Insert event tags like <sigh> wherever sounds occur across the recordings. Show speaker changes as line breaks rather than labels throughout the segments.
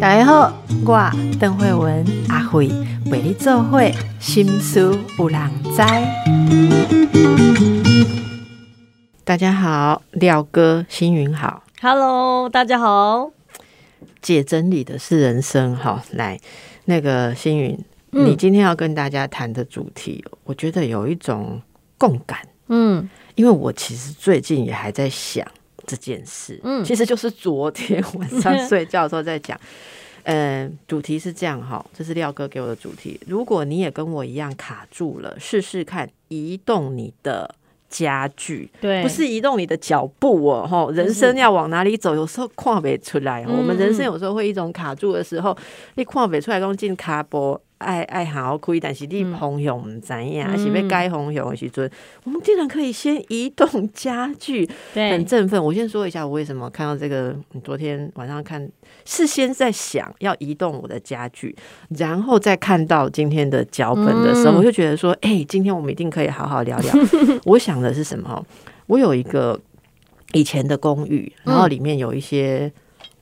大家好，我邓慧文阿慧为你做会心思有人知。大家好，廖哥星云好
，Hello，大家好。
解真理的是人生哈。来，那个星云，
嗯
你今天要跟大家谈的主题，我觉得有一种共感，
嗯
因为我其实最近也还在想这件事，
嗯。
其实就是昨天晚上睡觉的时候在讲。<laughs> 呃，主题是这样哈，这是廖哥给我的主题。如果你也跟我一样卡住了，试试看移动你的家具，
对，
不是移动你的脚步哦，哈，人生要往哪里走，有时候跨不出来我们人生有时候会一种卡住的时候，你跨不出来，刚进卡波爱爱好开，但是你方向唔知影，还是要改方向的时阵，我们竟然可以先移动家具，
对
很振奋。我先说一下，我为什么看到这个，你昨天晚上看事先在想要移动我的家具，然后再看到今天的脚本的时候，
嗯
我就觉得说，哎、今天我们一定可以好好聊聊。<laughs> 我想的是什么？我有一个以前的公寓，然后里面有一些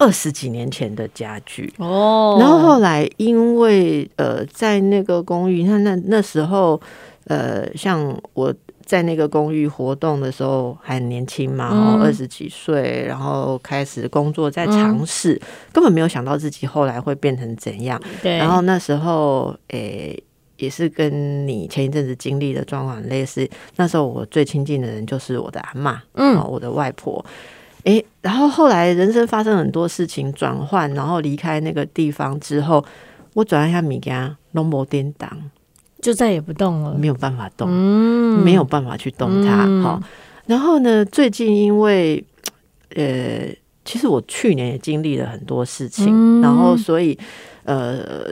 二十几年前的家具。
哦，
然后后来因为呃，在那个公寓，那那那时候呃，像我在那个公寓活动的时候还很年轻嘛，然后
嗯
二十几岁，然后开始工作，在尝试，根本没有想到自己后来会变成怎样。
对，
然后那时候，诶、也是跟你前一阵子经历的状况很类似。那时候我最亲近的人就是我的阿妈，
嗯
哦，我的外婆。诶、然后后来人生发生很多事情转换，然后离开那个地方之后，我转一下米家龙摩颠当，
就再也不动了。
没有办法动，
嗯
没有办法去动它。
嗯、
然后呢，最近因为呃，其实我去年也经历了很多事情，
嗯
然后所以呃，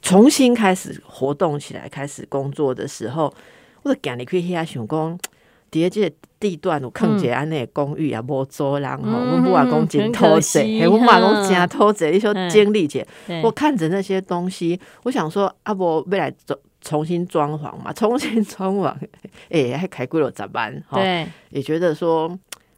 重新开始活动起来，开始工作的时候，我就赶你去遐想讲，<tsk> 伫咧这个地段有坑一个安尼公寓也无租人吼，
嗯
阮母啊讲真
很
讨济，
可惜
嘿，阮妈讲
哈
真偷贼，你说
嗯
经历者，我看着那些东西，我想说啊，无未来重重新装潢嘛，重新装潢，诶、<laughs> 还开贵了咋办，哈，
对，
也觉得说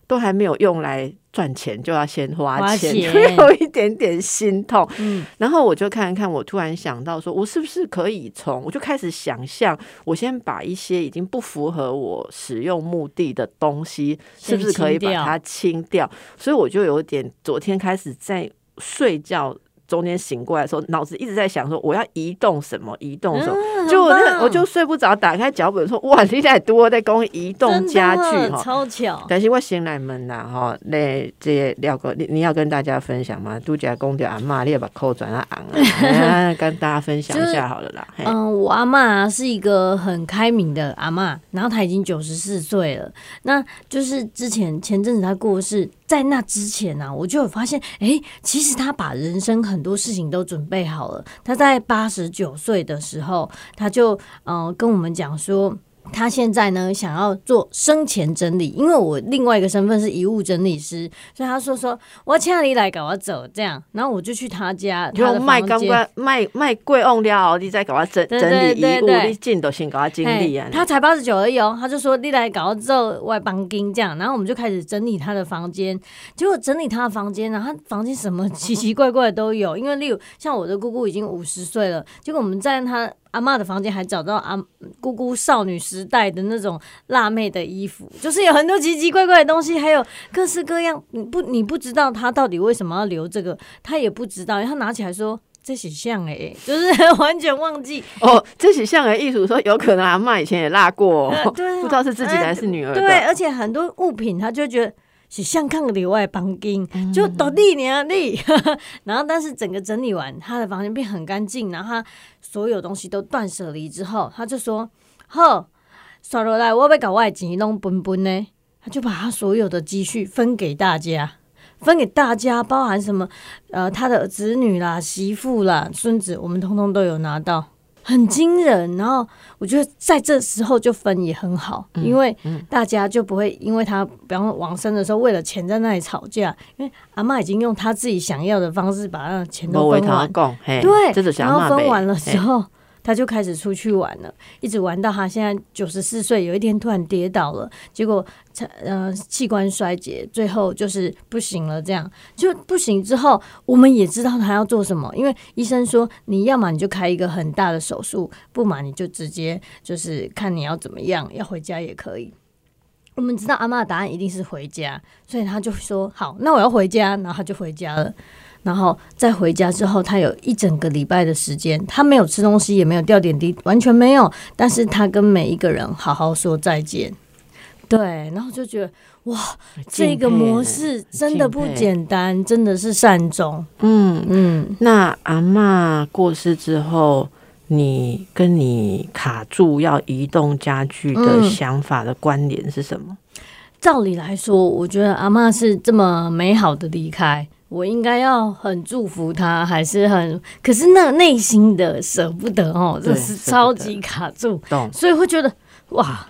都还没有用来赚钱，就要先花
花
钱，有一点点心痛。
嗯
然后我就看一看，我突然想到说，我是不是可以从，我就开始想象，我先把一些已经不符合我使用目的的东西，是不是可以把它清掉？所以我就有点，昨天开始在睡觉。中间醒过来的时候，脑子一直在想说我要移动什么，移动什么，
嗯
就我我就睡不着，打开脚本说哇，你在多在讲移动家具哈，
超巧。
但是我先来问啦哈，那这廖哥，你你要跟大家分享吗？拄则讲着阿嬷，你也把口转啊昂啊，跟大家分享一下 <laughs> 好了啦。嘿
嗯，我阿嬷是一个很开明的阿嬷，然后她已经九十四岁了。那就是之前前阵子她过世，在那之前呢、我就有发现，哎、其实他把人生很多事情都准备好了。他在八十九岁的时候，他就嗯、跟我们讲说。她现在呢，想要做生前整理，因为我另外一个身份是遗物整理师，所以他说说我请你来搞我走这样，然后我就去他家，他的
就卖
房间
刚刚卖卖贵翁了，你再给我整整理遗物，你进都先给我整理啊。
他才八十九而已哦，他就说你来搞之后外帮金这样，然后我们就开始整理他的房间，结果整理他的房间呢，他房间什么奇奇怪怪的都有，因为例如像我的姑姑已经五十岁了，结果我们在他。阿妈的房间还找到阿姑姑少女时代的那种辣妹的衣服，就是有很多奇奇怪怪的东西，还有各式各样。你不你不知道他到底为什么要留这个，他也不知道，他拿起来说这是像哎，就是完全忘记。
哦，这许像的艺术说，有可能阿妈以前也辣过哦，
呃对啊
不知道是自己的还是女儿的。
对，而且很多物品他就会觉得是相看里外帮金，
嗯
就倒地你啊你，<laughs> 然后但是整个整理完，他的房间变很干净，然后他所有东西都断舍离之后，他就说好，刷落来我要搞我的钱弄分分呢，他就把他所有的积蓄分给大家。分给大家，包含什么？呃，他的子女啦、媳妇啦、孙子，我们通通都有拿到。很惊人。然后我觉得在这时候就分也很好，因为大家就不会因为他，比方说往生的时候为了钱在那里吵架，因为阿妈已经用他自己想要的方式把那钱都分完。对，然后分完了之后，他就开始出去玩了，一直玩到他现在九十四岁。有一天突然跌倒了，结果呃器官衰竭，最后就是不行了。这样就不行之后，我们也知道他要做什么，因为医生说你要么你就开一个很大的手术，不嘛你就直接就是看你要怎么样，要回家也可以。我们知道阿妈的答案一定是回家，所以他就说好，那我要回家，然后他就回家了。然后再回家之后，他有一整个礼拜的时间，他没有吃东西，也没有掉点滴，完全没有。但是他跟每一个人好好说再见，对，然后就觉得哇，这个模式真的不简单，真的是善终。
嗯嗯。那阿妈过世之后，你跟你卡住要移动家具的想法的关联是什么？
照理来说，我觉得阿妈是这么美好的离开。我应该要很祝福他，还是很？可是那内心的舍不得哦，这是超级卡住，所以会觉得哇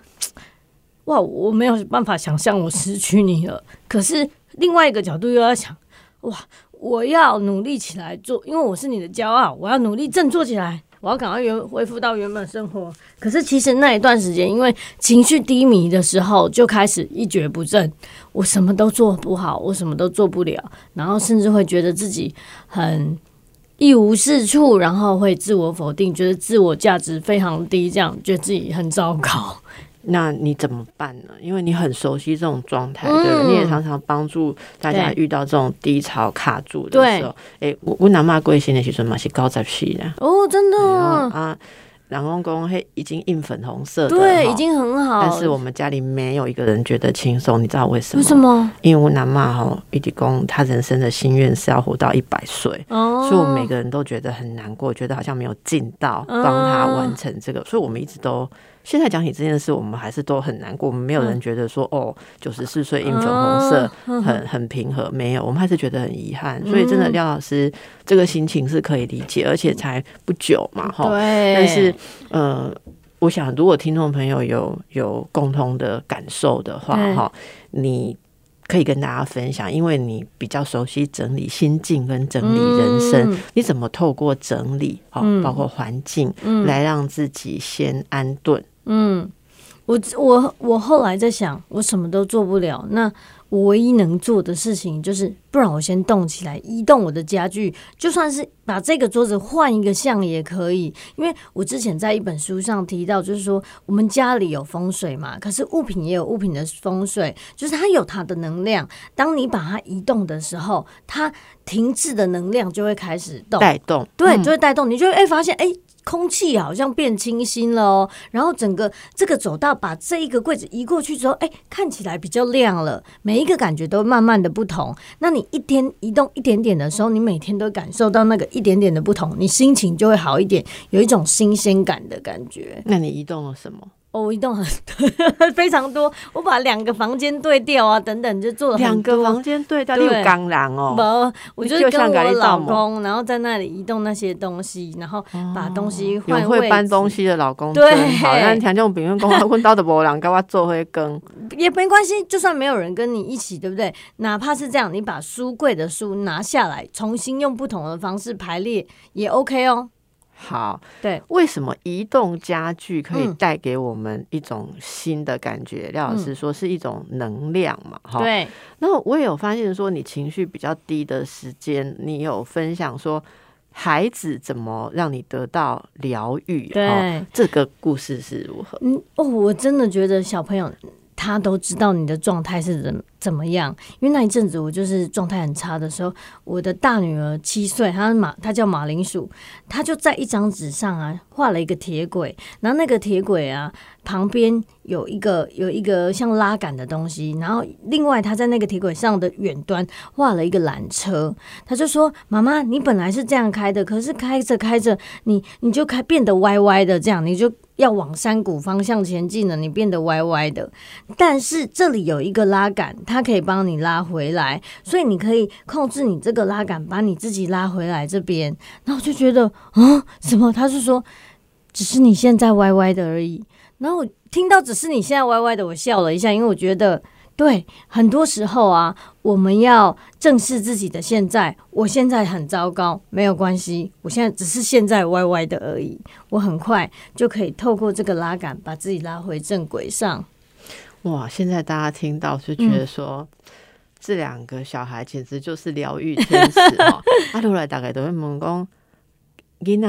哇，我没有办法想象我失去你了。可是另外一个角度又要想，哇，我要努力起来做，因为我是你的骄傲，我要努力振作起来。我要赶快原恢复到原本生活，可是其实那一段时间，因为情绪低迷的时候，就开始一蹶不振。我什么都做不好，我什么都做不了，然后甚至会觉得自己很一无是处，然后会自我否定，觉得自我价值非常低，这样觉得自己很糟糕。
那你怎么办呢？因为你很熟悉这种状态，对你也常常帮助大家遇到这种低潮卡住的时候。哎，我我哪骂贵姓的时候嘛是高十七的
哦，真的
啊。然后公嘿已经印粉红色的，
对，已经很好。
但是我们家里没有一个人觉得轻松，你知道为什么？
为什么？
因为我南妈哈一地公，他人生的心愿是要活到一百岁，所以我们每个人都觉得很难过，觉得好像没有尽到帮他完成这个，所以我们一直都。现在讲起这件事，我们还是都很难过。我们没有人觉得说，哦，九十四岁印粉红色很很平和，没有，我们还是觉得很遗憾。所以，真的廖老师这个心情是可以理解，而且才不久嘛，哈。
对。
但是，呃，我想，如果听众朋友有有共同的感受的话，哈，你可以跟大家分享，因为你比较熟悉整理心境跟整理人生，你怎么透过整理，哈，包括环境，来让自己先安顿。嗯，
我我我后来在想，我什么都做不了。那我唯一能做的事情就是，不然我先动起来，移动我的家具，就算是把这个桌子换一个像也可以。因为我之前在一本书上提到，就是说我们家里有风水嘛，可是物品也有物品的风水，就是它有它的能量。当你把它移动的时候，它停滞的能量就会开始动，
带动，
对，就会带动。你就会哎发现哎。空气好像变清新了哦，然后整个这个走道把这一个柜子移过去之后，哎，看起来比较亮了。每一个感觉都慢慢的不同。那你一天移动一点点的时候，你每天都感受到那个一点点的不同，你心情就会好一点，有一种新鲜感的感觉。
那你移动了什么？
我移动很 <laughs> 非常多，我把两个房间对调啊，等等就做了
两个房间对调，六钢梁哦。
不，我就跟我老公，然后在那里移动那些东西，然后把东西换
位。会搬东西的老公对，好，像像这种平面工，问到的波浪，跟我做会更
也没关系，就算没有人跟你一起，对不对？哪怕是这样，你把书柜的书拿下来，重新用不同的方式排列也 OK 哦。
好，
对，
为什么移动家具可以带给我们一种新的感觉？廖老师说是一种能量嘛，哈。
对。
那我也有发现说，你情绪比较低的时间，你有分享说孩子怎么让你得到疗愈？
对，
这个故事是如何？
嗯，哦，我真的觉得小朋友。他都知道你的状态是怎怎么样，因为那一阵子我就是状态很差的时候，我的大女儿七岁，她马她叫马铃薯，她就在一张纸上啊画了一个铁轨，然后那个铁轨啊旁边有一个有一个像拉杆的东西，然后另外他在那个铁轨上的远端画了一个缆车，他就说：“妈妈，你本来是这样开的，可是开着开着，你你就开变得歪歪的，这样你就。”要往山谷方向前进了，你变得歪歪的。但是这里有一个拉杆，它可以帮你拉回来，所以你可以控制你这个拉杆，把你自己拉回来这边。然后我就觉得，啊，什么？他是说，只是你现在歪歪的而已。然后我听到只是你现在歪歪的，我笑了一下，因为我觉得对，很多时候啊，我们要正视自己的现在。我现在很糟糕，没有关系，我现在只是现在歪歪的而已。我很快就可以透过这个拉杆，把自己拉回正轨上。
哇！现在大家听到就觉得说，这两个小孩简直就是疗愈天使哦！<laughs> 阿后来大概都会问讲，囡仔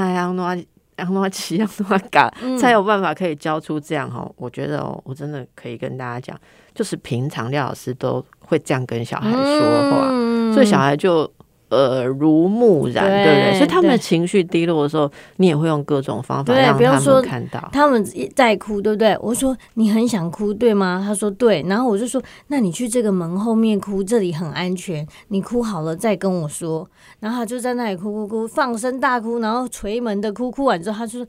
让怎起，让他赶，才有办法可以教出这样哈？我觉得哦，我真的可以跟大家讲，就是平常廖老师都会这样跟小孩说话，所以小孩就。耳濡目染，对不对？所以他们的情绪低落的时候，你也会用各种方法让他们看到。
他们在哭，对不对？我说你很想哭，对吗？他说对。然后我就说，那你去这个门后面哭，这里很安全。你哭好了再跟我说。然后他就在那里哭哭哭，放声大哭，然后捶门的哭。哭完之后，他就说。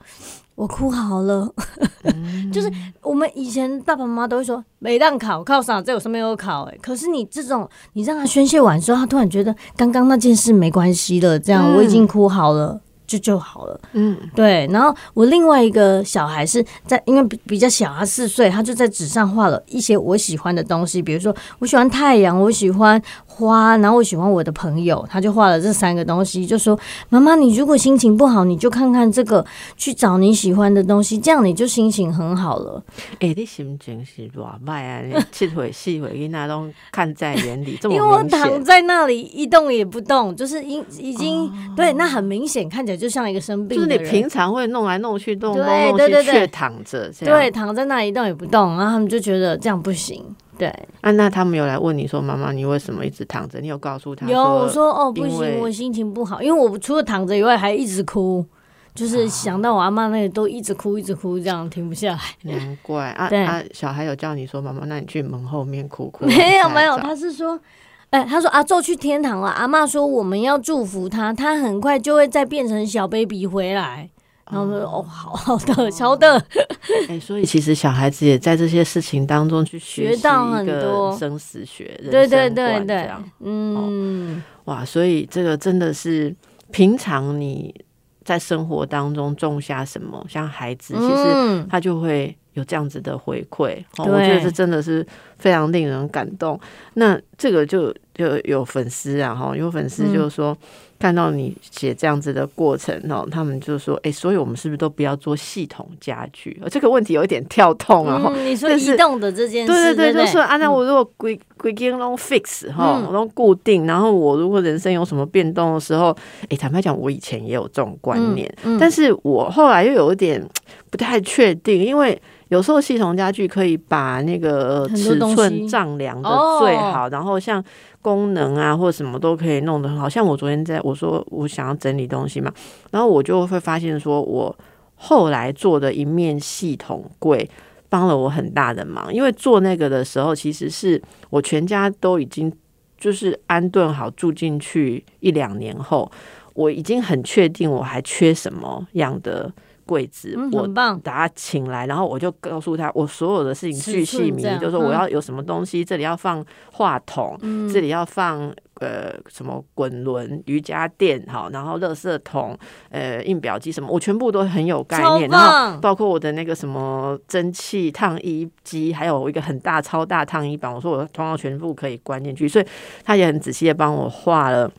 我哭好了，<laughs> 就是我们以前爸爸妈妈都会说，每当考考啥，这有什么有考？哎，可是你这种，你让他宣泄完之后，他突然觉得刚刚那件事没关系了，这样我已经哭好了。就就好了，嗯，对。然后我另外一个小孩是在，因为比比较小，他四岁，他就在纸上画了一些我喜欢的东西，比如说我喜欢太阳，我喜欢花，然后我喜欢我的朋友，他就画了这三个东西，就说妈妈，你如果心情不好，你就看看这个，去找你喜欢的东西，这样你就心情很好了。
哎，你心情是多坏啊？你七回四回，你那都看在眼里，这么
因为我躺在那里一动也不动，就是已已经对，那很明显看起来。就像一个生病，
就是你平常会弄来弄去、动来弄去，却躺着，
对，躺在那一动也不动，然后他们就觉得这样不行。对，
啊，那他们有来问你说：“妈妈，你为什么一直躺着？”你有告诉他？
有，我说：“哦，不行，我心情不好，因为我除了躺着以外，还一直哭，就是想到我阿妈那里都一直哭，一直哭，这样停不下来。”
难怪啊啊！小孩有叫你说：“妈妈，那你去门后面哭哭。<laughs> ”
没有没有，他是说。哎，他说阿宙去天堂了。阿妈说我们要祝福他，他很快就会再变成小 baby 回来。然后说哦，好 <laughs> 好的，好的。
哎，所以其实小孩子也在这些事情当中去学
到很多
生死学、
对对对对，嗯，
哇，所以这个真的是平常你在生活当中种下什么，像孩子，其实他就会。有这样子的回馈，我觉得这真的是非常令人感动。那这个就就有粉丝啊，哈，有粉丝就是说看到你写这样子的过程哦，他们就说，哎，所以我们是不是都不要做系统家具？这个问题有一点跳痛啊。
你说移动的这件事，
对对对，就是啊，那我如果规规定拢 fix 哈，弄固定，然后我如果人生有什么变动的时候，哎，坦白讲，我以前也有这种观念，但是我后来又有一点不太确定，因为。有时候系统家具可以把那个尺寸丈量的最好，然后像功能啊或者什么都可以弄得很好。像我昨天在我说我想要整理东西嘛，然后我就会发现说，我后来做的一面系统柜帮了我很大的忙。因为做那个的时候，其实是我全家都已经就是安顿好住进去一两年后，我已经很确定我还缺什么样的。柜子，我把他请来，然后我就告诉他我所有的事情巨细靡，就是说我要有什么东西，这里要放话筒，这里要放呃什么滚轮、瑜伽垫，好，然后垃圾桶、呃印表机什么，我全部都很有概念，然后包括我的那个什么蒸汽烫衣机，还有一个很大超大烫衣板，我说我通常全部可以关进去，所以他也很仔细的帮我画了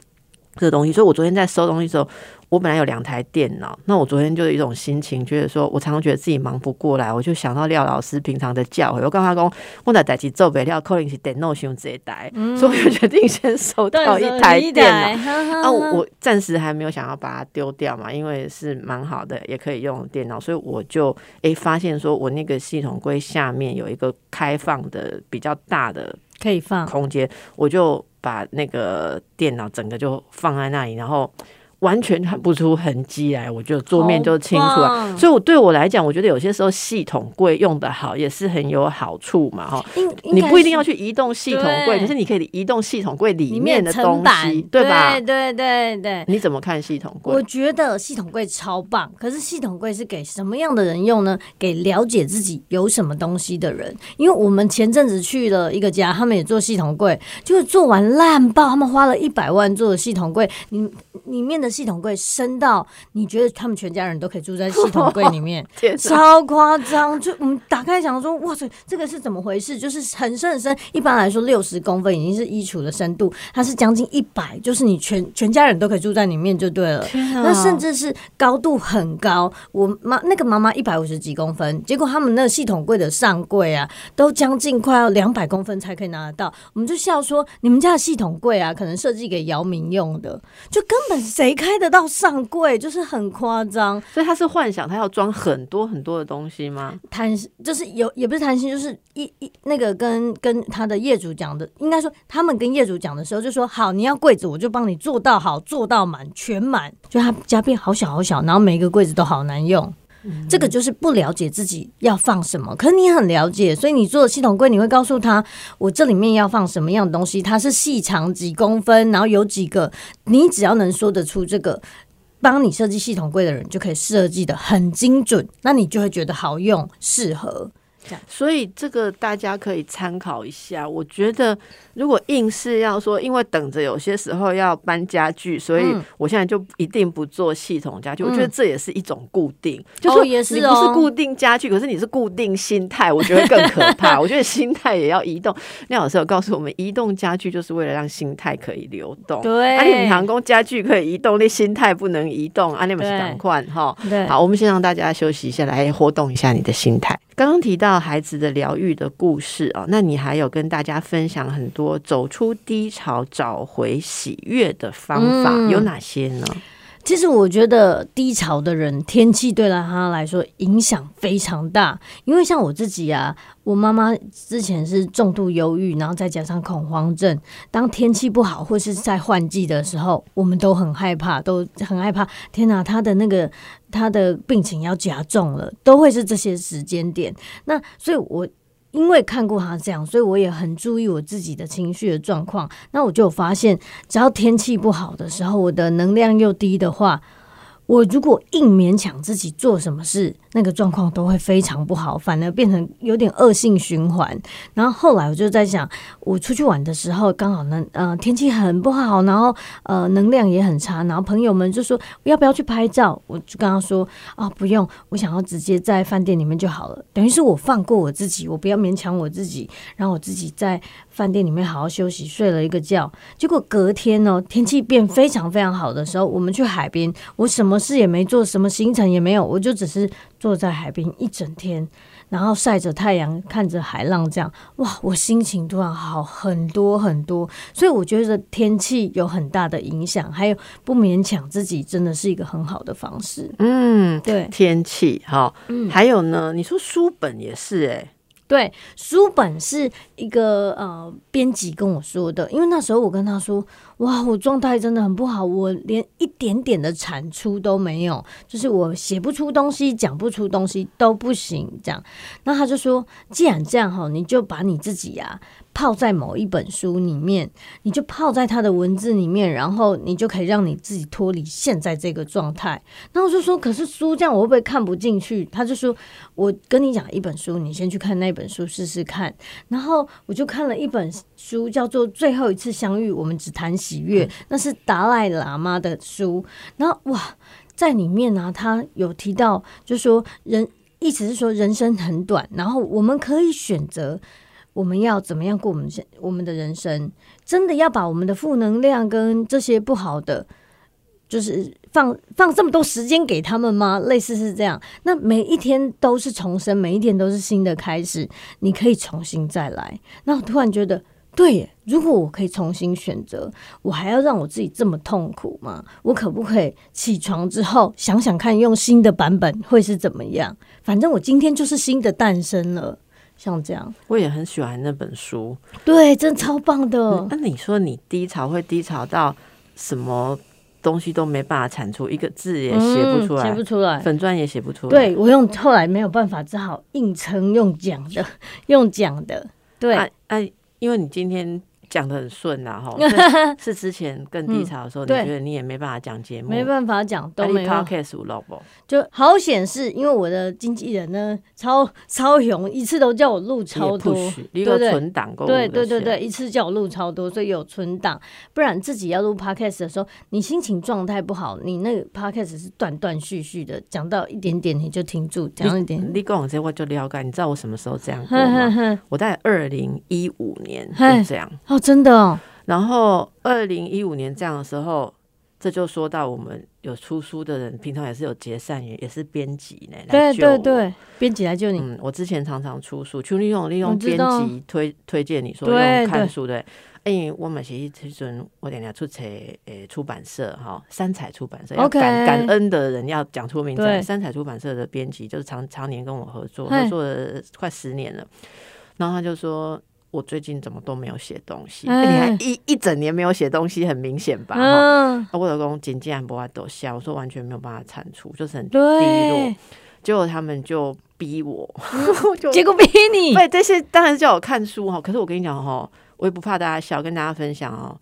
这个东西，所以我昨天在收东西的时候。我本来有两台电脑，那我昨天就有一种心情，觉得说我常常觉得自己忙不过来，我就想到廖老师平常的教诲。我跟他讲，我在代起做不了，可能是电脑用这一台，所以我决定先收到一台电脑。啊，我暂时还没有想要把它丢掉嘛，因为是蛮好的，也可以用电脑，所以我就诶发现说我那个系统柜下面有一个开放的比较大的
可以放
空间，我就把那个电脑整个就放在那里，然后。完全看不出痕迹来，我觉得桌面就清楚了。所以，我对我来讲，我觉得有些时候系统柜用的好也是很有好处嘛，哈。你不一定要去移动系统柜，可是你可以移动系统柜里面的东西，对吧？
对对对对。
你怎么看系统柜？
我觉得系统柜超棒，可是系统柜是给什么样的人用呢？给了解自己有什么东西的人。因为我们前阵子去了一个家，他们也做系统柜，就是做完烂爆，他们花了一百万做的系统柜，你里面的。系统柜深到你觉得他们全家人都可以住在系统柜里面，<laughs> 超夸张！就我们打开想说，哇塞，这个是怎么回事？就是很深很深，一般来说六十公分已经是衣橱的深度，它是将近一百，就是你全全家人都可以住在里面就对了。那甚至是高度很高，我妈那个妈妈一百五十几公分，结果他们那个系统柜的上柜啊，都将近快要两百公分才可以拿得到。我们就笑说，你们家的系统柜啊，可能设计给姚明用的，就根本谁开得到上柜，就是很夸张。
所以他是幻想他要装很多很多的东西吗？
贪心就是有也不是贪心，就是一一那个跟跟他的业主讲的，应该说他们跟业主讲的时候就说好，你要柜子我就帮你做到好，做到满全满，就他家变好小好小，然后每一个柜子都好难用。这个就是不了解自己要放什么，可是你很了解，所以你做的系统柜，你会告诉他，我这里面要放什么样的东西，它是细长几公分，然后有几个，你只要能说得出这个，帮你设计系统柜的人就可以设计的很精准，那你就会觉得好用、适合。
所以这个大家可以参考一下。我觉得如果硬是要说，因为等着有些时候要搬家具，所以
嗯
我现在就一定不做系统家具。我觉得这也是一种固定，就
是哦
你不是固定家具，可是你是固定心态，我觉得更可怕。<laughs> 我觉得心态也要移动。廖老师有告诉我们，移动家具就是为了让心态可以流动。
对
啊，你航空家具可以移动，那心态不能移动，啊，你们是
对
赶快哈。
对
好，我们先让大家休息一下，来活动一下你的心态。刚刚提到孩子的疗愈的故事哦，那你还有跟大家分享很多走出低潮、找回喜悦的方法，
嗯
有哪些呢？
其实我觉得低潮的人，天气对他来说影响非常大。因为像我自己啊，我妈妈之前是重度忧郁，然后再加上恐慌症。当天气不好或是在换季的时候，我们都很害怕，都很害怕。天哪，她的那个他的病情要加重了，都会是这些时间点。那所以我。因为看过他这样，所以我也很注意我自己的情绪的状况。那我就发现，只要天气不好的时候，我的能量又低的话，我如果硬勉强自己做什么事，那个状况都会非常不好，反而变成有点恶性循环。然后后来我就在想，我出去玩的时候，刚好呢，呃，天气很不好，然后呃，能量也很差，然后朋友们就说要不要去拍照，我就跟他说啊，不用，我想要直接在饭店里面就好了。等于是我放过我自己，我不要勉强我自己，然后我自己在饭店里面好好休息，睡了一个觉。结果隔天呢，天气变非常非常好的时候，我们去海边，我什么事也没做，什么行程也没有，我就只是坐在海边一整天，然后晒着太阳，看着海浪，这样哇，我心情突然好很多很多。所以我觉得天气有很大的影响，还有不勉强自己，真的是一个很好的方式。
嗯，
对
天气哈，
嗯
还有呢，你说书本也是哎、
对，书本是一个呃编辑跟我说的，因为那时候我跟他说，哇，我状态真的很不好，我连一点点的产出都没有，就是我写不出东西，讲不出东西都不行，这样。那他就说，既然这样哈，你就把你自己呀、泡在某一本书里面，你就泡在他的文字里面，然后你就可以让你自己脱离现在这个状态。那我就说，可是书这样我会不会看不进去？他就说，我跟你讲一本书，你先去看那本书试试看。然后我就看了一本书，叫做《最后一次相遇，我们只谈喜悦》，那是达赖喇嘛的书。然后哇，在里面呢、他有提到，就说人，意思是说人生很短，然后我们可以选择。我们要怎么样过我们现我们的人生？真的要把我们的负能量跟这些不好的，就是放放这么多时间给他们吗？类似是这样。那每一天都是重生，每一天都是新的开始，你可以重新再来。那我突然觉得，对，如果我可以重新选择，我还要让我自己这么痛苦吗？我可不可以起床之后想想看，用新的版本会是怎么样？反正我今天就是新的诞生了。像这样，
我也很喜欢那本书。
对，真的超棒的。
那你说你低潮会低潮到什么东西都没办法产出，一个字也写不出来，
嗯写不出来。
粉砖也写不出来。，
对我用后来没有办法，只好硬撑用讲的，<laughs> 用讲的。对，
啊啊，因为你今天讲的很顺啦，<laughs> 哈，是之前更低潮的时候，你
对
觉得你也没办法讲节目，
没办法讲，都没有。就好显示，因为我的经纪人呢超超雄，一次都叫我录超多，
你个存档够
对对对对，一次叫我录超多，所以有存档。不然自己要录 podcast 的时候，你心情状态不好，你那个 podcast 是断断续续的，讲到一点点你就停住，讲一点。
你跟我这我就了解，你知道我什么时候这样过吗？我在二零一五年
嘿
就这样，
哦，真的哦，
然后二零一五年这样的时候，这就说到我们有出书的人，平常也是有结善缘，也是编辑呢，来
对
救我
对。对，编辑来救你，
嗯，我之前常常出书，就利用利用编辑推推荐你说用看书的。哎、我们是迄阵我等下出册诶出版社哈，三彩出版社要感感恩的人要讲出名字三彩出版社的编辑就是常常年跟我合作，合作了快十年了。然后他就说，我最近怎么都没有写东西？
哎
你看一一整年没有写东西，很明显吧？哈、
嗯，
啊我老公紧接然不爱抖笑，我说完全没有办法产出，就是很低落。，结果他们就逼我，<laughs> 就
结果逼你，
对，这些当然是叫我看书哈。可是我跟你讲哈，我也不怕大家笑，跟大家分享哦。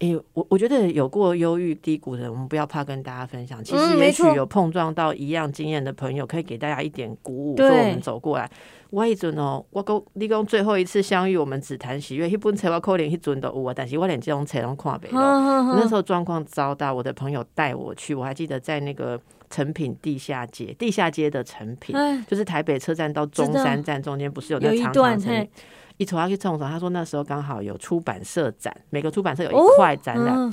诶、我我觉得有过忧郁低谷的人，我们不要怕跟大家分享。其实也许有碰撞到一样经验的朋友，可以给大家一点鼓舞，
对
说我们走过来。我一阵哦，我跟你讲最后一次相遇，我们只谈喜悦。一本车我可能一阵都有啊，但是我连这种册拢看不
哼
到。那时候状况糟到，我的朋友带我去，我还记得在那个成品地下街，地下街的成品，
哎，
就是台北车站到中山站中间不是有那长长成品？一走下去冲什他说那时候刚好有出版社展，每个出版社有
哦
一块展览，
嗯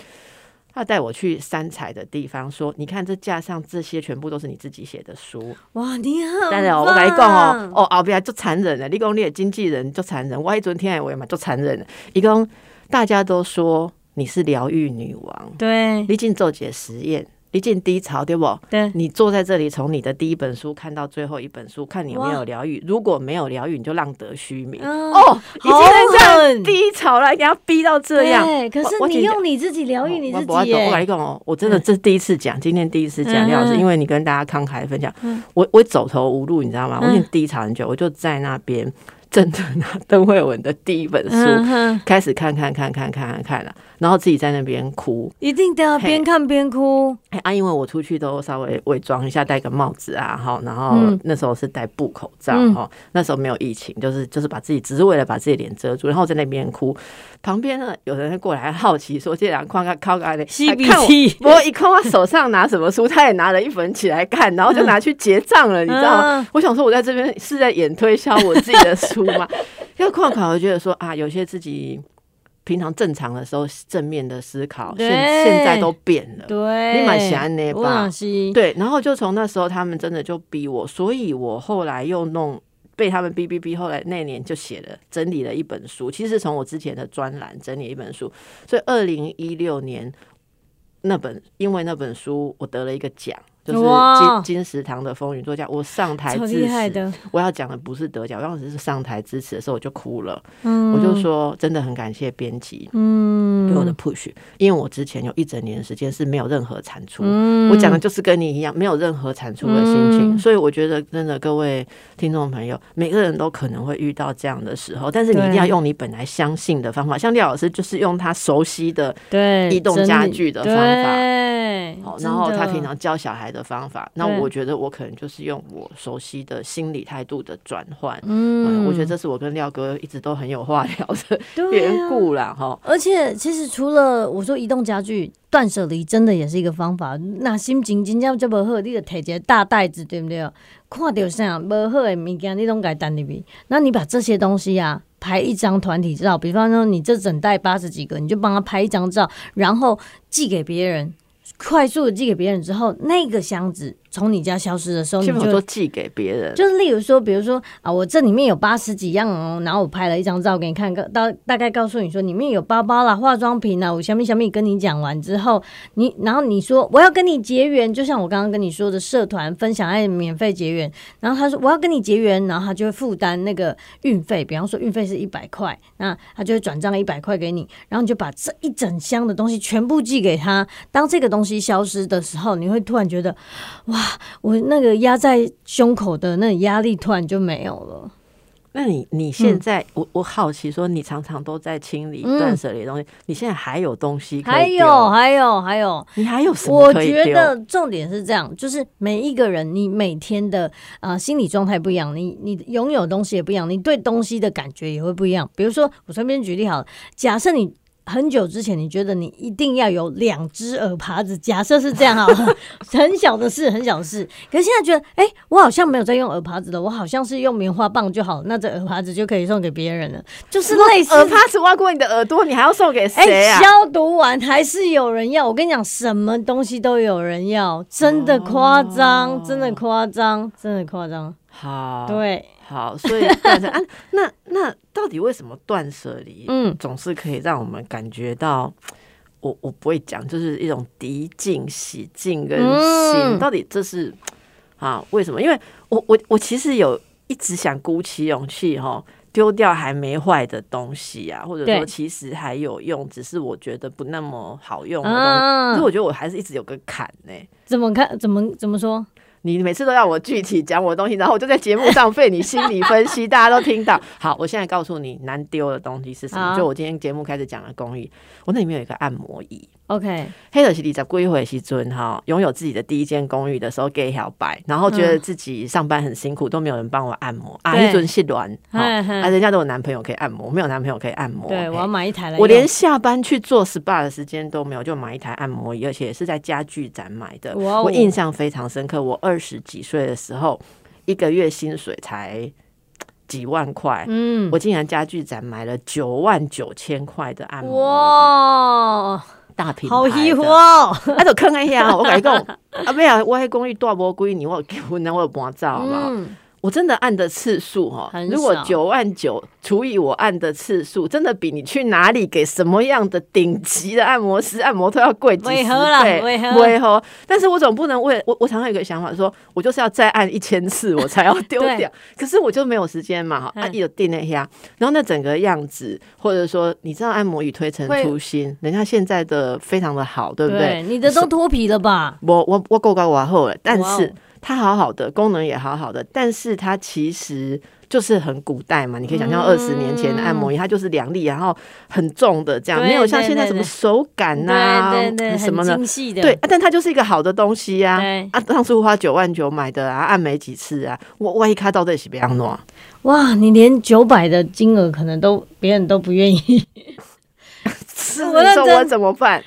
他带我去三彩的地方，说你看这架上这些全部都是你自己写的书。
哇，你好，
但是哦，我跟你讲哦，哦，后边就残忍了，你讲你的经纪人就残忍，我一昨天我也嘛就残忍了。一共大家都说你是疗愈女王，
对
你进做解实验，你进低潮对不？
对，
你坐在这里，从你的第一本书看到最后一本书，看你有没有疗愈。如果没有疗愈，你就浪得虚名。
嗯
哦，已经能这样低潮了，给他逼到这样。
对，可是你用你自己疗愈你自己
我不要懂我跟你，讲哦，我真的这是第一次讲，今天第一次讲，
嗯
廖老师，
嗯
因为你跟大家慷慨分享
嗯，
我我走投无路，你知道吗？我
嗯
已经低潮很久，我就在那边正的拿邓慧文的第一本书
嗯，
开始看看看看看看看了，然后自己在那边哭。
一定都要边看边哭，
哎啊，因为我出去都稍微伪装一下，戴个帽子啊，哈，然后
嗯。
那时候是戴布口罩
嗯。
哈，那时候没有疫情，就是就是把自己只是为了把自己脸遮住，然后在那边哭。旁边呢，有人过来好奇说：“这两框看靠个的，
吸鼻
还看我
涕，
不过一看他手上拿什么书，他也拿了一本起来看，然后就拿去结账了，你知道吗？
嗯。
我想说，我在这边是在演推销我自己的书 <laughs> <laughs> 吗？<laughs> 要看看，我觉得说啊，有些自己平常正常的时候正面的思考，现现在都变了。
对，
你蛮喜欢那吧对，然后就从那时候，他们真的就逼我，所以我后来又弄被他们逼逼逼，后来那年就写了整理了一本书，其实从我之前的专栏整理一本书，所以二零一六年那本因为那本书我得了一个奖。就是金金石堂的风云作家，我上台
超
致辞，我要讲的不是得奖，我当时是上台致辞的时候我就哭了，
嗯
我就说真的很感谢编辑，
嗯
给我的 push，因为我之前有一整年的时间是没有任何产出，
嗯
我讲的就是跟你一样，没有任何产出的心情，
嗯
所以我觉得真的各位听众朋友，每个人都可能会遇到这样的时候，但是你一定要用你本来相信的方法，像廖老师就是用他熟悉的。
对
移动家具的方法
对，
好，然后他平常教小孩的方法，那我觉得我可能就是用我熟悉的心理态度的转换，
嗯
嗯，我觉得这是我跟廖哥一直都很有话聊的
对
缘
啊
故啦，哈。
而且其实除了我说移动家具，断舍离真的也是一个方法。那心情真正就无好，你就摕一个大袋子，对不对？看到啥无好的物件，你拢该单入去。那你把这些东西啊，拍一张团体照，比方说你这整袋八十几个，你就帮他拍一张照，然后寄给别人。快速的寄给别人之后，那个箱子从你家消失的时候，你就
寄给别人，
就是例如说，比如说啊，我这里面有八十几样哦，然后我拍了一张照给你看，大大概告诉你说里面有包包啦、化妆品啦，我小米小米跟你讲完之后，你然后你说我要跟你结缘，就像我刚刚跟你说的社团分享爱免费结缘，然后他说我要跟你结缘，然后他就会负担那个运费，比方说运费是一百块，那他就会转账一百块给你，然后你就把这一整箱的东西全部寄给他。当这个东西消失的时候，你会突然觉得，哇，我那个压在胸口的那个压力突然就没有了。
那你你现在，我我好奇说，你常常都在清理
嗯
断舍离的东西，你现在还有东西可以
还有还有还有，
你还有什么
我？觉得重点是这样，就是每一个人你每天的呃心理状态不一样，你你拥有东西也不一样，你对东西的感觉也会不一样。比如说，我随便举例好了，假设你。很久之前，你觉得你一定要有两只耳耙子，假设是这样好了，<laughs> 很小的事，很小的事。可是现在觉得，哎、我好像没有在用耳耙子了，我好像是用棉花棒就好，那这耳耙子就可以送给别人了，就是类似
耳耙子挖过你的耳朵，你还要送给
哎、
谁啊？
消毒完还是有人要。我跟你讲，什么东西都有人要，真的夸张，
哦
真的夸张，真的夸张。
好，
对，
好，所以断舍啊，那那到底为什么断舍离，
嗯
总是可以让我们感觉到，我我不会讲，就是一种涤净、洗净跟心，
嗯
到底这是啊为什么？因为我我我其实有一直想鼓起勇气哈。丢掉还没坏的东西啊，或者说其实还有用，只是我觉得不那么好用的东西。
啊
可是我觉得我还是一直有个坎呢、
怎么看？怎么怎么说？
你每次都要我具体讲我的东西，然后我就在节目上被你心理分析，大家都听到。<laughs> 好，我现在告诉你难丢的东西是什么。就我今天节目开始讲的公寓，我那里面有一个按摩椅。
OK，
黑的是你在归回西尊哈，拥有自己的第一间公寓的时候给小白，然后觉得自己上班很辛苦，都没有人帮我按摩啊，
对
一尊是
卵
啊，人家都有男朋友可以按摩，我没有男朋友可以按摩。
对，我要买一台来。
我连下班去做 SPA 的时间都没有，就买一台按摩椅，而且是在家具展买的。我印象非常深刻。我二十几岁的时候，一个月薪水才几万块，
嗯，
我竟然家具展买了九万九千块的按摩，
哇，
大品牌
好衣服
的。
哦。
啊，就坑一下，我跟你讲，<laughs> 啊，没有，我迄公寓大无几年，我有结婚了，我有搬走，嘛？
嗯，
我真的按的次数哈
很，
如果九万九除以我按的次数，真的比你去哪里给什么样的顶级的按摩师按摩都要贵几十倍，
违和
违和。但是我总不能为我我常常有一个想法说，我就是要再按一千次我才要丢掉，<laughs> 可是我就没有时间嘛哈，啊，
嗯。
一有定那下，然后那整个样子，或者说你知道按摩椅推陈
会
出新，人家现在的非常的好，对不
对，你的都脱皮了吧？
我我我够高我厚了，但是它好好的功能也好好的，但是它其实就是很古代嘛，你可以想象二十年前的按摩椅，它就是两粒，然后很重的这样，没有像现在什么手感呐、什么的。
精细的。
对，啊但它就是一个好的东西呀、
啊
啊。当初花九万九买的啊，按没几次啊，我万一开到底是别样弄，
哇，你连九百的金额可能都别人都不愿意。<laughs>
是
我认真
你说我怎么办？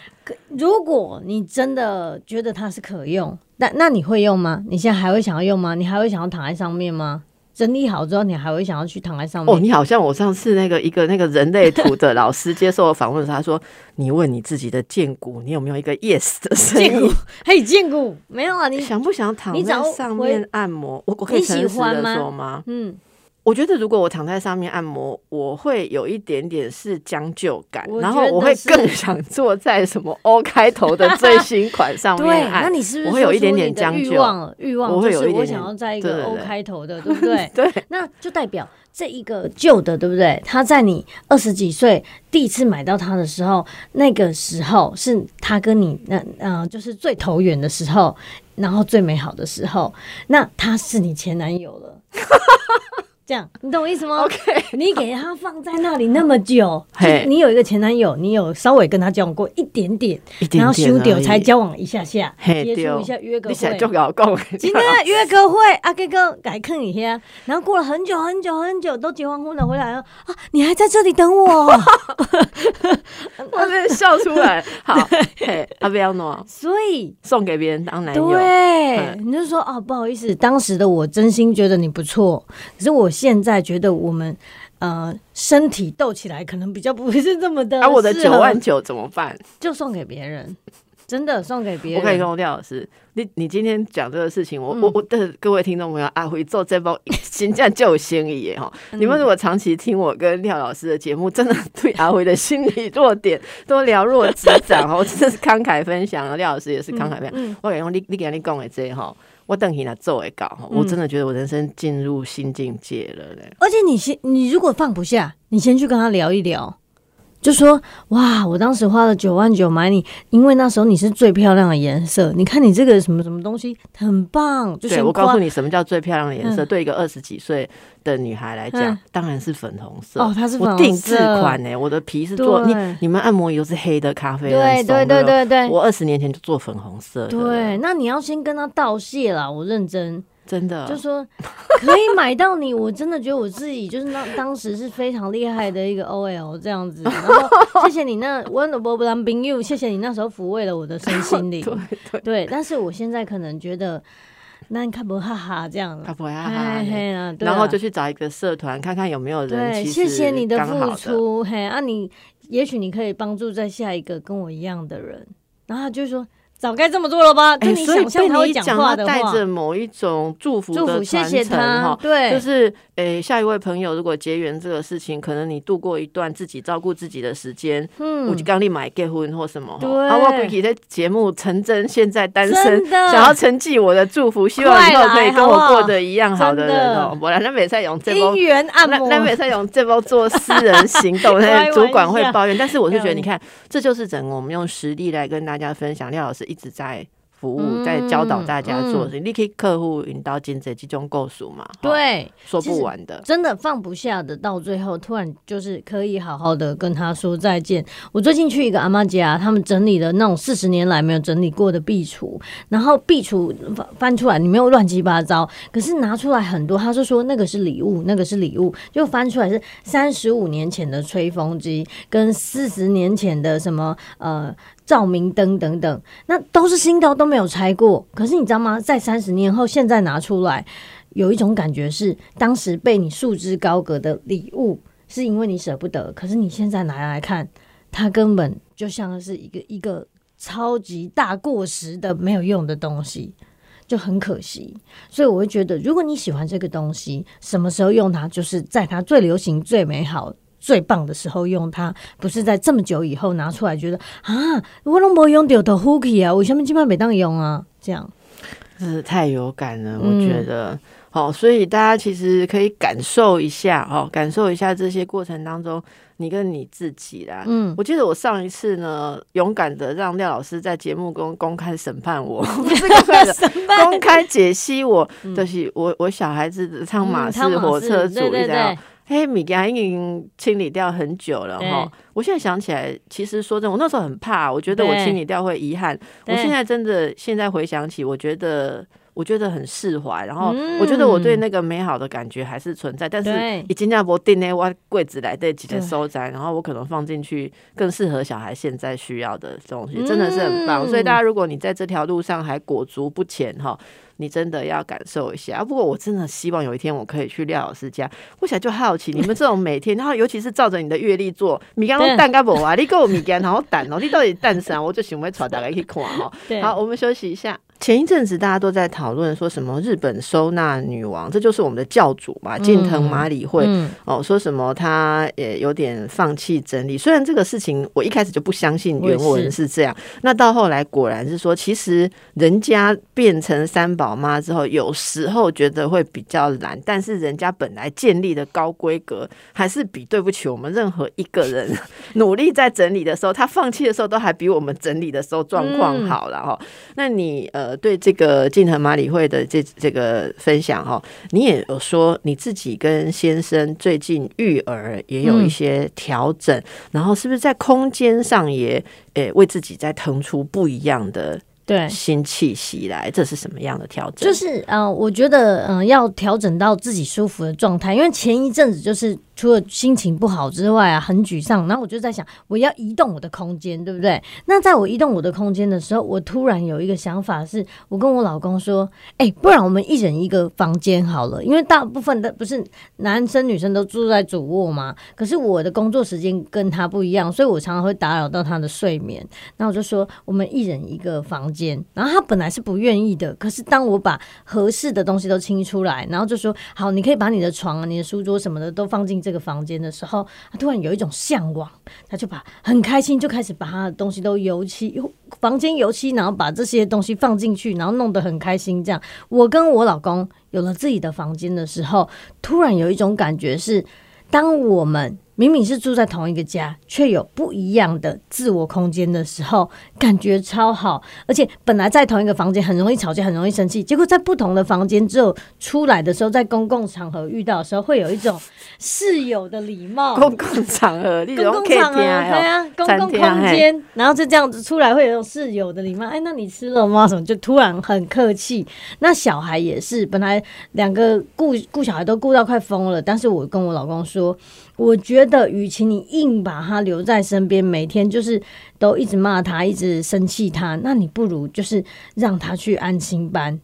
如果你真的觉得它是可用，那那你会用吗？你现在还会想要用吗？你还会想要躺在上面吗？整理好之后，你还会想要去躺在上面？
哦，你好像我上次那个一个那个人类图的老师接受我访问的时候，他说：“ <laughs> 你问你自己的剑骨，你有没有一个 yes 的声
剑骨？<laughs> 嘿，剑骨没有啊？你
想不想躺在上面按摩？我我可以
你喜
诚实的
吗？嗯，
我觉得如果我躺在上面按摩，我会有一点点是将就感，然后我会更想坐在什么 O 开头的最新款上
对，
面按。
那 <laughs> 你是不是
我会有一点点
欲望了？欲望
我会
就是我
有一点点
想要在一个
对对
O
对
开头的，对不对？<laughs>
对，
那就代表这一个旧的，对不对？他在你二十几岁第一次买到它的时候，那个时候是他跟你那嗯、呃就是最投缘的时候，然后最美好的时候，那他是你前男友了。这样，你懂我意思吗
？OK
你给他放在那里那么久，你有一个前男友，你有稍微跟他交往过一点点，然后修掉才交往一下下，
嘿
接触一下约个会，
就搞讲，
今天约个会，啊，哥哥改坑一下，然后过了很久很久很久，都结完婚了，回来了啊，你还在这里等我，<laughs>
我真的笑出来。好，阿不要弄，
所以
送给别人当男友。
对，
嗯
你就说哦，不好意思，当时的我真心觉得你不错，可是我现在觉得我们呃身体斗起来可能比较不是这么的
啊，我的九万九怎么办？
就送给别人，真的送给别人。
我可以跟我廖老师，你你今天讲这个事情，我、
嗯
我我的各位听众朋友，阿辉做这包新价就有心意耶哈。<laughs>
嗯
你们如果长期听我跟廖老师的节目，真的对阿辉的心理弱点都了若指掌哦，<laughs> 我真的是慷慨分享啊。廖老师也是慷慨分享。
嗯，
我跟你讲，你你给你讲的这哈，我等你来做一搞，
嗯
我真的觉得我人生进入新境界了嘞。
而且你先，你如果放不下，你先去跟他聊一聊，就说哇，我当时花了九万九买你，因为那时候你是最漂亮的颜色。你看你这个什么什么东西很棒，就
对我告诉你什么叫最漂亮的颜色。
嗯
对一个二十几岁的女孩来讲
嗯，
当然是粉红色。
哦，它是粉红
我定制
色
款呢、我的皮是做你你们按摩油是黑的、咖啡的，
对对对对对
我二十年前就做粉红色，
对，，那你要先跟他道谢啦，我认真。
真的。
就说可以买到你，我真的觉得我自己就是那当时是非常厉害的一个 OL 这样子，然后谢谢你那 One of b l a m b i n You，谢谢你那时候抚慰了我的身心灵，<laughs>
对对，
对，但是我现在可能觉得那你看不哈哈这样。了，
他不会哈
嘿
哈。然后就去找一个社团，看看有没有人
对，谢谢你的。付。出，嘿啊你，也许你可以帮助在下一个跟我一样的人，然后他就说早该这么做了吧，就
哎，
你
所以被你讲，他
话的话，
带着某一种祝福，的
谢谢
传承
他
哈，，
对，
就是诶，下一位朋友如果结缘这个事情，可能你度过一段自己照顾自己的时间，
嗯
我就刚立买结婚或什么哈，
对
啊，我估计在节目成真，现在单身，想要承继我的祝福，希望以后可以跟我过得一样好的人哦。
真的
不然那每次用这波
姻。
那那每次用这波做私人行动，<laughs> 那主管会抱怨。但是我是觉得，你看，这就是整个我们用实力来跟大家分享。廖老师一直在服务，
嗯
在教导大家做事情。你可以客户引导金这集中构数嘛？
对，
说不完的。
真的放不下的，到最后突然就是可以好好的跟他说再见。我最近去一个阿妈家，他们整理了那种四十年来没有整理过的壁橱，然后壁橱翻翻出来，里面有乱七八糟，可是拿出来很多，他就说那个是礼物，那个是礼物，就翻出来是三十五年前的吹风机，跟四十年前的什么呃。照明灯等等，那都是新的，都没有拆过。可是你知道吗？在三十年后，现在拿出来，有一种感觉是，当时被你束之高阁的礼物，是因为你舍不得。可是你现在拿来看，它根本就像是一个一个超级大过时的没有用的东西，就很可惜。所以我会觉得，如果你喜欢这个东西，什么时候用它，就是在它最流行、最美好。最棒的时候用它，不是在这么久以后拿出来，觉得啊，我都没用掉的 hooky 啊，我下面基本没当用啊？这样，
真是太有感了，我
嗯
觉得。好，所以大家其实可以感受一下，哦，感受一下这些过程当中，你跟你自己啦。
嗯，
我记得我上一次呢，勇敢的让廖老师在节目中公开审判我，<laughs> 不是公开的，公开解析我，就是我我小孩子的唱马氏
嗯汤
火车组，
对对
你知道
对，
嘿，米家已经清理掉很久了
对
哈。我现在想起来，其实说真的，我那时候很怕，我觉得我清理掉会遗憾。我现在真的，现在回想起，我觉得。我觉得很释怀，然后
嗯
我觉得我对那个美好的感觉还是存在，但是
对
已经要不定那我柜子来得及的收窄，然后我可能放进去更适合小孩现在需要的东西，真的是很棒。
嗯
所以大家如果你在这条路上还裹足不前哈，你真的要感受一下。啊不过我真的希望有一天我可以去廖老师家，我想就好奇你们这种每天，然后尤其是照着你的阅历做，米干蛋干不啊，你给我米干然后蛋哦，你到底蛋啥？我就想要带大家去看 <laughs> 哈。好，我们休息一下。前一阵子大家都在讨论说什么日本收纳女王，这就是我们的教主嘛，近藤麻里惠。
嗯，
哦，说什么她也有点放弃整理。虽然这个事情我一开始就不相信原文是这样，那到后来果然是说，其实人家变成三宝妈之后，有时候觉得会比较懒，但是人家本来建立的高规格，还是比对不起我们任何一个人 <laughs> 努力在整理的时候，他放弃的时候都还比我们整理的时候状况好了哈。那你呃对这个近藤马里会的这这个分享哈，你也有说你自己跟先生最近育儿也有一些调整，然后是不是在空间上也诶、为自己在腾出不一样的
对，
新气息来？这是什么样的调整？
就是嗯、呃我觉得嗯、呃要调整到自己舒服的状态，因为前一阵子就是除了心情不好之外啊，很沮丧，然后我就在想，我要移动我的空间，对不对？那在我移动我的空间的时候，我突然有一个想法是，我跟我老公说，哎、不然我们一人一个房间好了，因为大部分的不是男生女生都住在主卧嘛，可是我的工作时间跟他不一样，所以我常常会打扰到他的睡眠。那我就说我们一人一个房间，然后他本来是不愿意的，可是当我把合适的东西都清出来，然后就说好，你可以把你的床、你的书桌什么的都放进这这个房间的时候，他突然有一种向往，他就把很开心，就开始把他的东西都油漆，房间油漆，然后把这些东西放进去，然后弄得很开心。这样，我跟我老公有了自己的房间的时候，突然有一种感觉是，当我们明明是住在同一个家，却有不一样的自我空间的时候，感觉超好。而且本来在同一个房间很容易吵架，很容易生气，结果在不同的房间之后出来的时候，在公共场合遇到的时候，会有一种室友的礼貌。
公共场合，公
共场合，对啊，公共空间，然后就这样子出来，会有一种室友的礼貌。哎，那你吃了吗？什么？就突然很客气。那小孩也是，本来两个顾顾小孩都顾到快疯了，但是我跟我老公说。我觉得，与其你硬把他留在身边，每天就是都一直骂他，一直生气他，那你不如就是让他去安心班。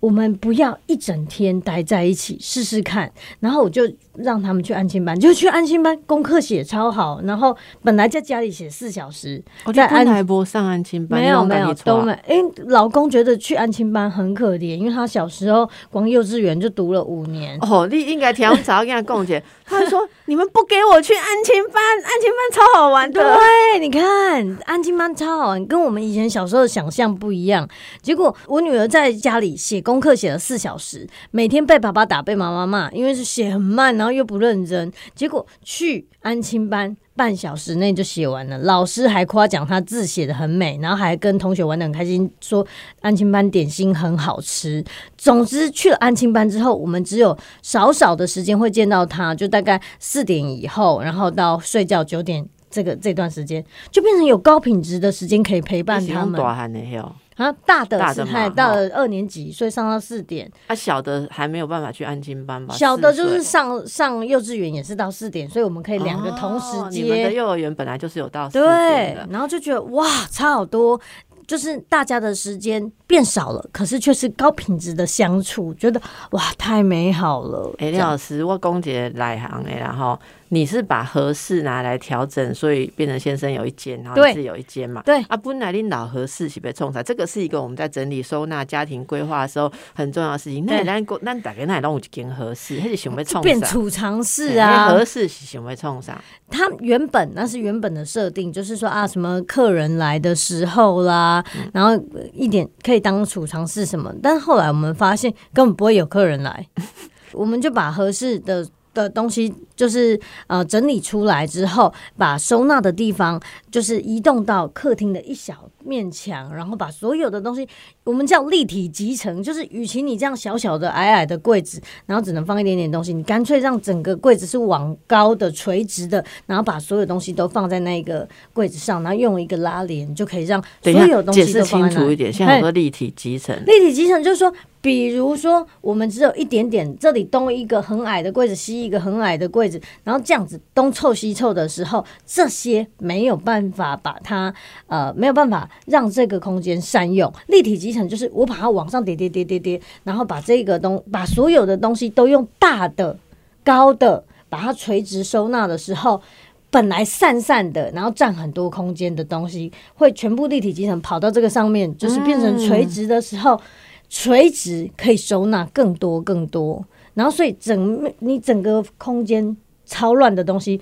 我们不要一整天待在一起，试试看。然后我就让他们去安亲班，就去安亲班，功课写超好。然后本来在家里写四小时，
在安台波上安亲班，
没有没有都没。哎，老公觉得去安亲班很可怜，因为他小时候光幼稚园就读了五年。
哦，你应该听早跟他共姐，<laughs> 他说你们不给我去安亲班，安亲班超好玩的。
对，你看安亲班超好玩，跟我们以前小时候的想象不一样。结果我女儿在家里写。功课写了四小时，每天被爸爸打，被妈妈骂，因为是写很慢，然后又不认真。结果去安亲班，半小时内就写完了。老师还夸奖他字写的很美，然后还跟同学玩的很开心，说安亲班点心很好吃。总之去了安亲班之后，我们只有少少的时间会见到他，就大概四点以后，然后到睡觉九点这个这段时间，就变成有高品质的时间可以陪伴他们。啊，大的是还到了二年级，所以上到四点。
啊，小的还没有办法去安亲班吧？
小的就是上上幼稚园也是到四点，所以我们可以两个同时接。
你们的幼儿园本来就是有到四点
的，然后就觉得哇，差好多，就是大家的时间变少了，可是却是高品质的相处，觉得哇，太美好了。
哎，李老师，我公姐来行哎，然后。你是把合适拿来调整，所以变成先生有一间，然后自己有一间嘛？
对
啊，本来你老合适是被冲出来，这个是一个我们在整理收纳家庭规划的时候很重要的事情。那咱那大概那弄一间合适，还是想被冲
变储藏室啊？
合适是想被冲上。
他原本那是原本的设定，就是说啊，什么客人来的时候啦，然后一点可以当储藏室什么。但是后来我们发现根本不会有客人来，<laughs> 我们就把合适的。的东西就是呃整理出来之后，把收纳的地方就是移动到客厅的一小面墙，然后把所有的东西我们叫立体集成，就是与其你这样小小的矮矮的柜子，然后只能放一点点东西，你干脆让整个柜子是往高的垂直的，然后把所有东西都放在那个柜子上，然后用一个拉帘就可以让所有东西都
放在楚一点，现在很多立体集成，
立体集成就是说。比如说，我们只有一点点，这里东一个很矮的柜子，西一个很矮的柜子，然后这样子东凑西凑的时候，这些没有办法把它呃没有办法让这个空间善用。立体集成就是我把它往上叠叠叠叠叠，然后把这个东把所有的东西都用大的高的把它垂直收纳的时候，本来散散的，然后占很多空间的东西，会全部立体集成跑到这个上面，就是变成垂直的时候。垂直可以收纳更多更多，然后所以整你整个空间超乱的东西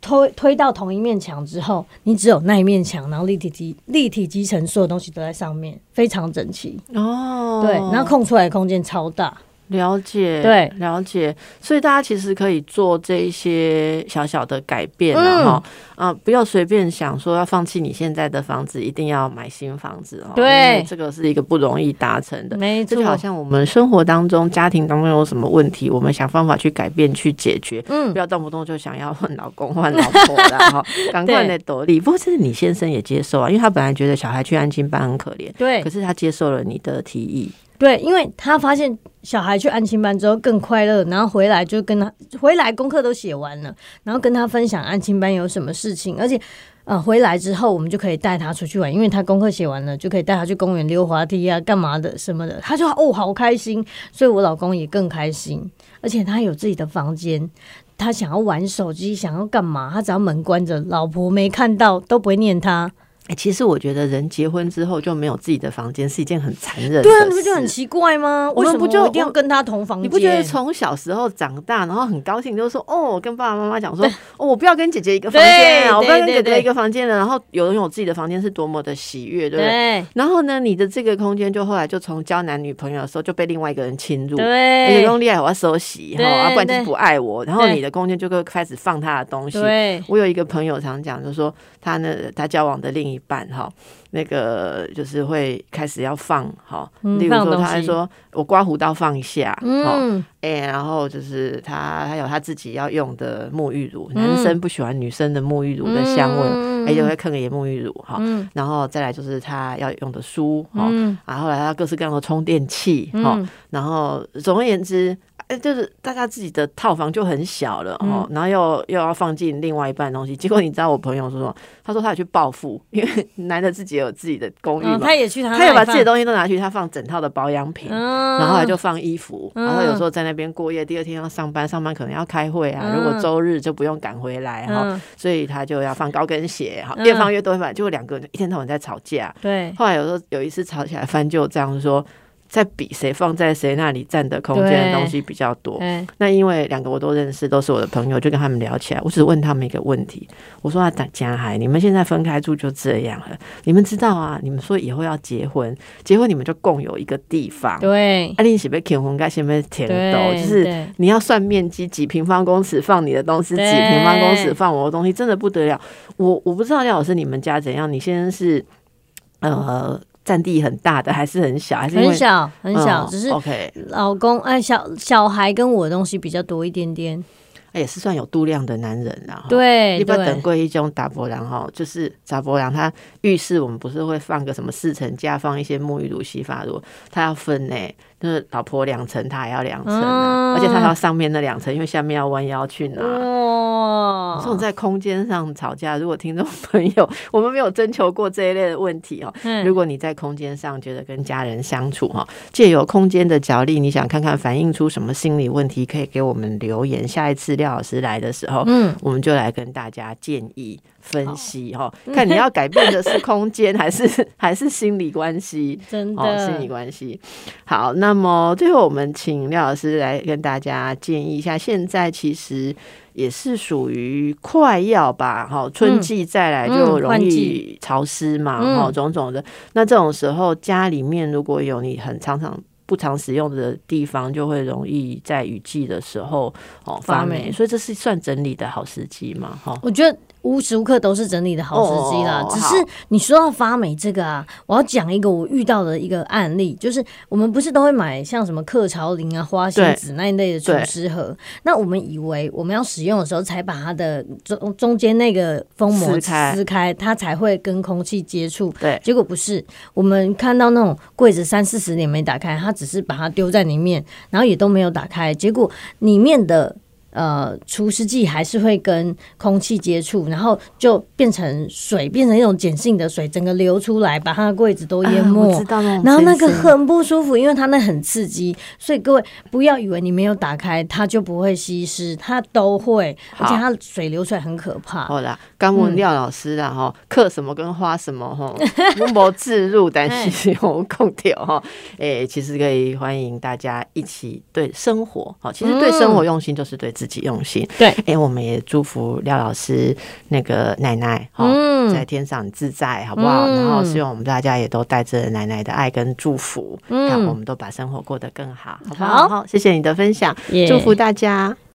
推推到同一面墙之后，你只有那一面墙，然后立体机立体集成所有东西都在上面，非常整齐哦。对，然后空出来的空间超大。
了解，
对，
了解，所以大家其实可以做这一些小小的改变，然后啊，不要随便想说要放弃你现在的房子，一定要买新房子哦。
对，
这个是一个不容易达成的。
没错，
就好像我们生活当中、家庭当中有什么问题，我们想方法去改变、去解决。嗯，不要动不动就想要换老公、换老婆的哈，<laughs> 赶快的躲力。不过这是你先生也接受啊，因为他本来觉得小孩去安亲班很可怜，
对，
可是他接受了你的提议。
对，因为他发现小孩去安亲班之后更快乐，然后回来就跟他回来功课都写完了，然后跟他分享安亲班有什么事情，而且呃回来之后我们就可以带他出去玩，因为他功课写完了，就可以带他去公园溜滑梯啊，干嘛的什么的，他就哦好开心，所以我老公也更开心，而且他有自己的房间，他想要玩手机，想要干嘛，他只要门关着，老婆没看到都不会念他。
哎、其实我觉得人结婚之后就没有自己的房间是一件很残忍的
对啊，
事。
你不觉得很奇怪吗？
我们不就
一定要跟他同房间？
你不觉得从小时候长大，然后很高兴，就是说哦，跟爸爸妈妈讲说，哦，我不要跟姐姐一个房间啊，我不要跟哥哥
对对
一个房间了，然后有人有自己的房间是多么的喜悦，对不对？
对
然后呢，你的这个空间就后来就从交男女朋友的时候就被另外一个人侵入，
对
用厉害我要收洗哈，
对
啊，不然就是不爱我，然后你的空间就会开始放他的东西。
对
我有一个朋友常讲，就说他呢，他交往的另一半哈，那个就是会开始要放哈，
嗯
例如说他还说我刮胡刀放一下，哦，
嗯，
哎、然后就是他还有他自己要用的沐浴乳，
嗯
男生不喜欢女生的沐浴乳的香味，
嗯
哎、就会坑个也沐浴乳哈，
嗯。
然后再来就是他要用的书哈，
嗯
然后后来他各式各样的充电器哈，
嗯
然后总而言之，哎，就是大家自己的套房就很小了哦，然后又又要放进另外一半东西，结果你知道我朋友说什么？他说他有去报复，因为 <laughs> 男的自己有自己的公寓
嗯，
嘛，
他也去他
也把自己的，东西都拿去，他放整套的保养品。
嗯，
然后还就放衣服，
嗯
然后有时候在那边过夜，第二天要上班，上班可能要开会啊。
嗯
如果周日就不用赶回来哈，
嗯，
所以他就要放高跟鞋，哈，
嗯
越放越多，反正就两个人一天到晚在吵架。
对，
后来有时候有一次吵起来，翻就这样说，在比谁放在谁那里占的空间的东西比较多。那因为两个我都认识，都是我的朋友，就跟他们聊起来。我只问他们一个问题，我说啊，大家海，你们现在分开住就这样了，你们知道啊？你们说以后要结婚，结婚你们就共有一个地方。
对，
啊，你是被填红盖先被填
对，
斗，就是你要算面积，几平方公尺放你的东西，几平方公尺放我的东西，真的不得了。我我不知道廖老师你们家怎样，你现在是呃占地很大的，还是很小，还是
很小很小，
嗯
只是
OK，
老公哎，小小孩跟我的东西比较多一点点，
哎也是算有度量的男人啦。
对
一般等
对
贵一种打波郎哈，就是打波郎，他浴室我们不是会放个什么四层架，放一些沐浴乳、洗发乳，他要分呢、就是老婆两层，他还要两层啊，
嗯
而且他还要上面那两层，因为下面要弯腰去拿。
哇，
这种在空间上吵架，如果听众朋友 <laughs> 我们没有征求过这一类的问题哦，
嗯
如果你在空间上觉得跟家人相处哈，借由空间的角力，你想看看反映出什么心理问题，可以给我们留言。下一次廖老师来的时候，
嗯，
我们就来跟大家建议分析哈，<laughs> 看你要改变的是空间还是还是心理关系。<laughs>
真
哦，心理，关系。好，那么最后我们请廖老师来跟大家建议一下，现在其实也是属于快要吧，哈，春季再来就
嗯
容易潮湿嘛，
嗯
哈、种种的。那这种时候家里面如果有你很常常。不常使用的地方，就会容易在雨季的时候哦发霉所以这是算整理的好时机嘛，哈。
我觉得无时无刻都是整理的好时机啦。
哦
只是你说到发霉这个啊，我要讲一个我遇到的一个案例，就是我们不是都会买像什么客潮林啊、花仙子那一类的除湿盒，那我们以为我们要使用的时候才把它的中中间那个封膜
撕开
撕开，它才会跟空气接触。
对，
结果不是，我们看到那种柜子三四十年没打开，它只是把它丢在里面，然后也都没有打开，结果里面的呃除湿剂还是会跟空气接触，然后就变成水，变成一种碱性的水，整个流出来，把它的柜子都淹
啊
没。然后那个很不舒服，因为它那很刺激，所以各位不要以为你没有打开它就不会吸湿，它都会，而且它水流出来很可怕。
好啦，刚问廖老师啦哈，刻什么跟花什么哈，<laughs> 我无自入，但是 <laughs> 有空调哈，诶，其实可以欢迎大家一起对生活，好，其实对生活用心就是对自己用心。
对，
诶，我们也祝福廖老师那个奶奶哈，
嗯
在天上自在，好不好？
嗯
然后希望我们大家也都带着奶奶的爱跟祝福，
嗯
看我们都把生活过得更好，好不
好
好？好，谢谢你的分享，
耶
祝福大家。